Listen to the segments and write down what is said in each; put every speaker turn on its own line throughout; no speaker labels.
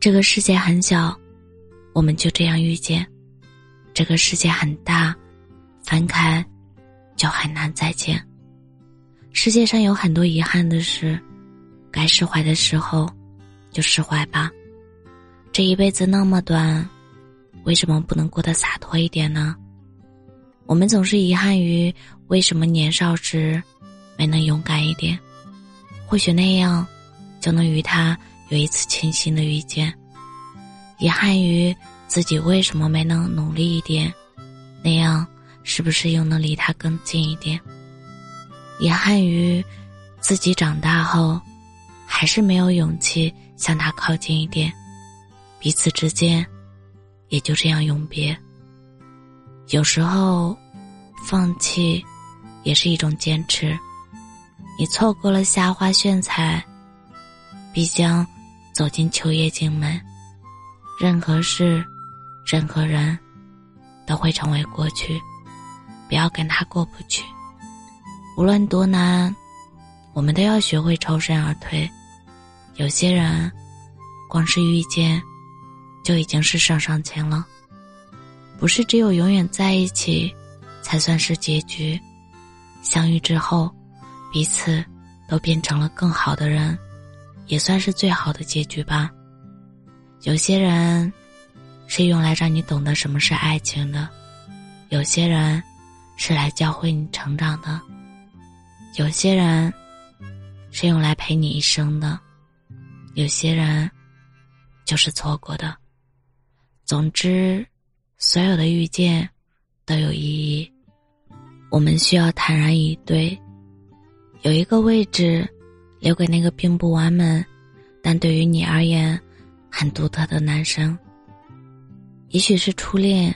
这个世界很小，我们就这样遇见；这个世界很大，分开就很难再见。世界上有很多遗憾的事，该释怀的时候就释怀吧。这一辈子那么短，为什么不能过得洒脱一点呢？我们总是遗憾于为什么年少时没能勇敢一点，或许那样就能与他有一次清新的遇见。遗憾于自己为什么没能努力一点，那样是不是又能离他更近一点？遗憾于自己长大后还是没有勇气向他靠近一点，彼此之间也就这样永别。有时候，放弃也是一种坚持。你错过了夏花炫彩，必将走进秋叶静门。任何事，任何人，都会成为过去。不要跟他过不去。无论多难，我们都要学会抽身而退。有些人，光是遇见，就已经是上上签了。不是只有永远在一起，才算是结局。相遇之后，彼此都变成了更好的人，也算是最好的结局吧。有些人，是用来让你懂得什么是爱情的；有些人，是来教会你成长的；有些人，是用来陪你一生的；有些人，就是错过的。总之。所有的遇见都有意义，我们需要坦然以对。有一个位置留给那个并不完美，但对于你而言很独特的男生。也许是初恋，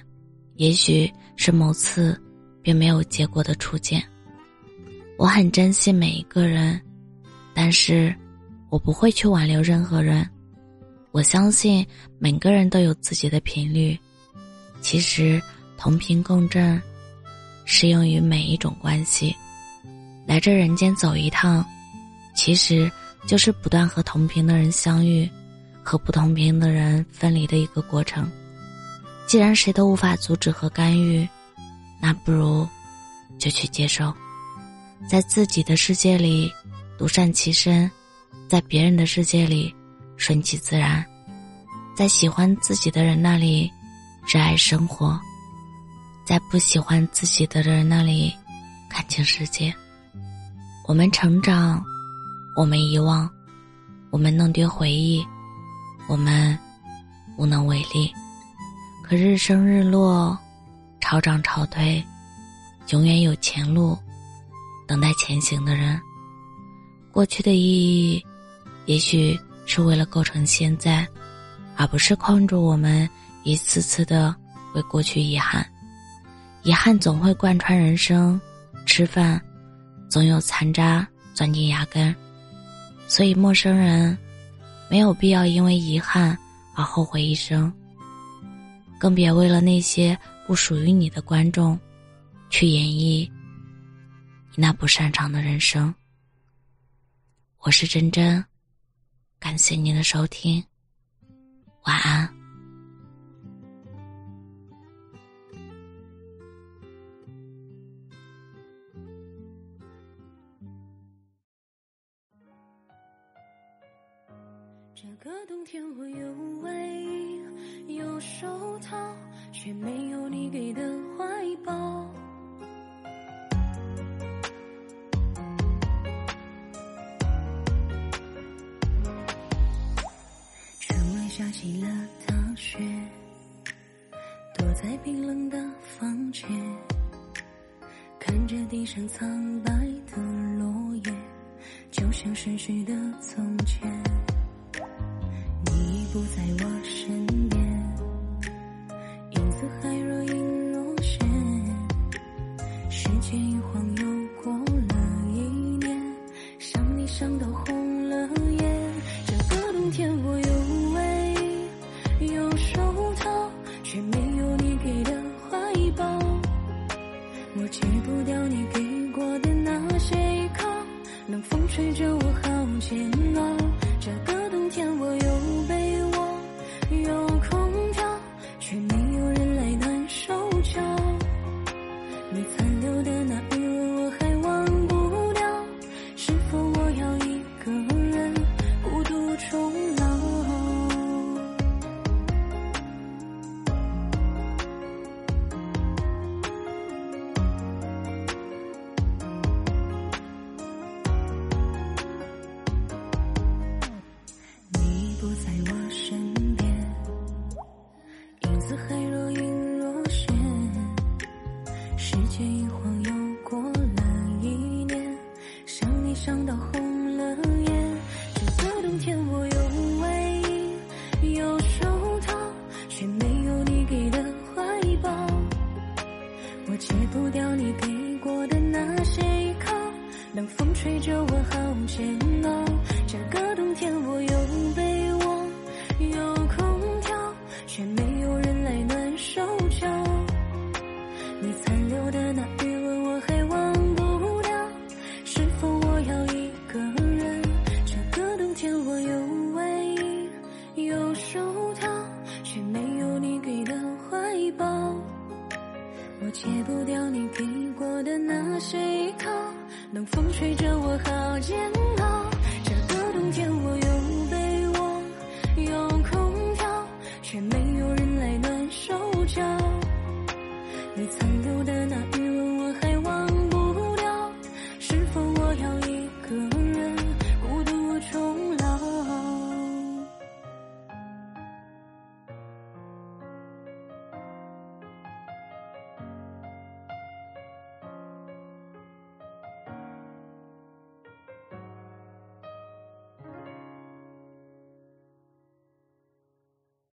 也许是某次并没有结果的初见。我很珍惜每一个人，但是我不会去挽留任何人。我相信每个人都有自己的频率。其实，同频共振适用于每一种关系。来这人间走一趟，其实就是不断和同频的人相遇，和不同频的人分离的一个过程。既然谁都无法阻止和干预，那不如就去接受，在自己的世界里独善其身，在别人的世界里顺其自然，在喜欢自己的人那里。热爱生活，在不喜欢自己的人那里看清世界。我们成长，我们遗忘，我们弄丢回忆，我们无能为力。可日升日落，潮涨潮退，永远有前路等待前行的人。过去的意义，也许是为了构成现在，而不是框住我们。一次次的为过去遗憾，遗憾总会贯穿人生。吃饭，总有残渣钻进牙根，所以陌生人没有必要因为遗憾而后悔一生。更别为了那些不属于你的观众，去演绎你那不擅长的人生。我是真真，感谢您的收听，晚安。
这个冬天我有外衣，有手套，却没有你给的怀抱。窗外下起了大雪，躲在冰冷的房间，看着地上苍白的落叶，就像逝去的从前。不在我身边，影子还若隐若现。时间一晃又过了一年，想你想到红了眼。这个冬天我有围，有手套，却没有你给的怀抱。我戒不掉你给过的那些依靠，冷风吹着我好煎熬。吹着我好煎熬。这个冬天我有被窝，有空调，却没有人来暖手脚。你残留的那余温我还忘不掉，是否我要一个人？这个冬天我有外衣，有手套，却没有你给的怀抱。我戒不掉你给过的那些依靠，冷风吹着煎熬这个冬天我有被窝有空调却没有人来暖手脚。你残留的那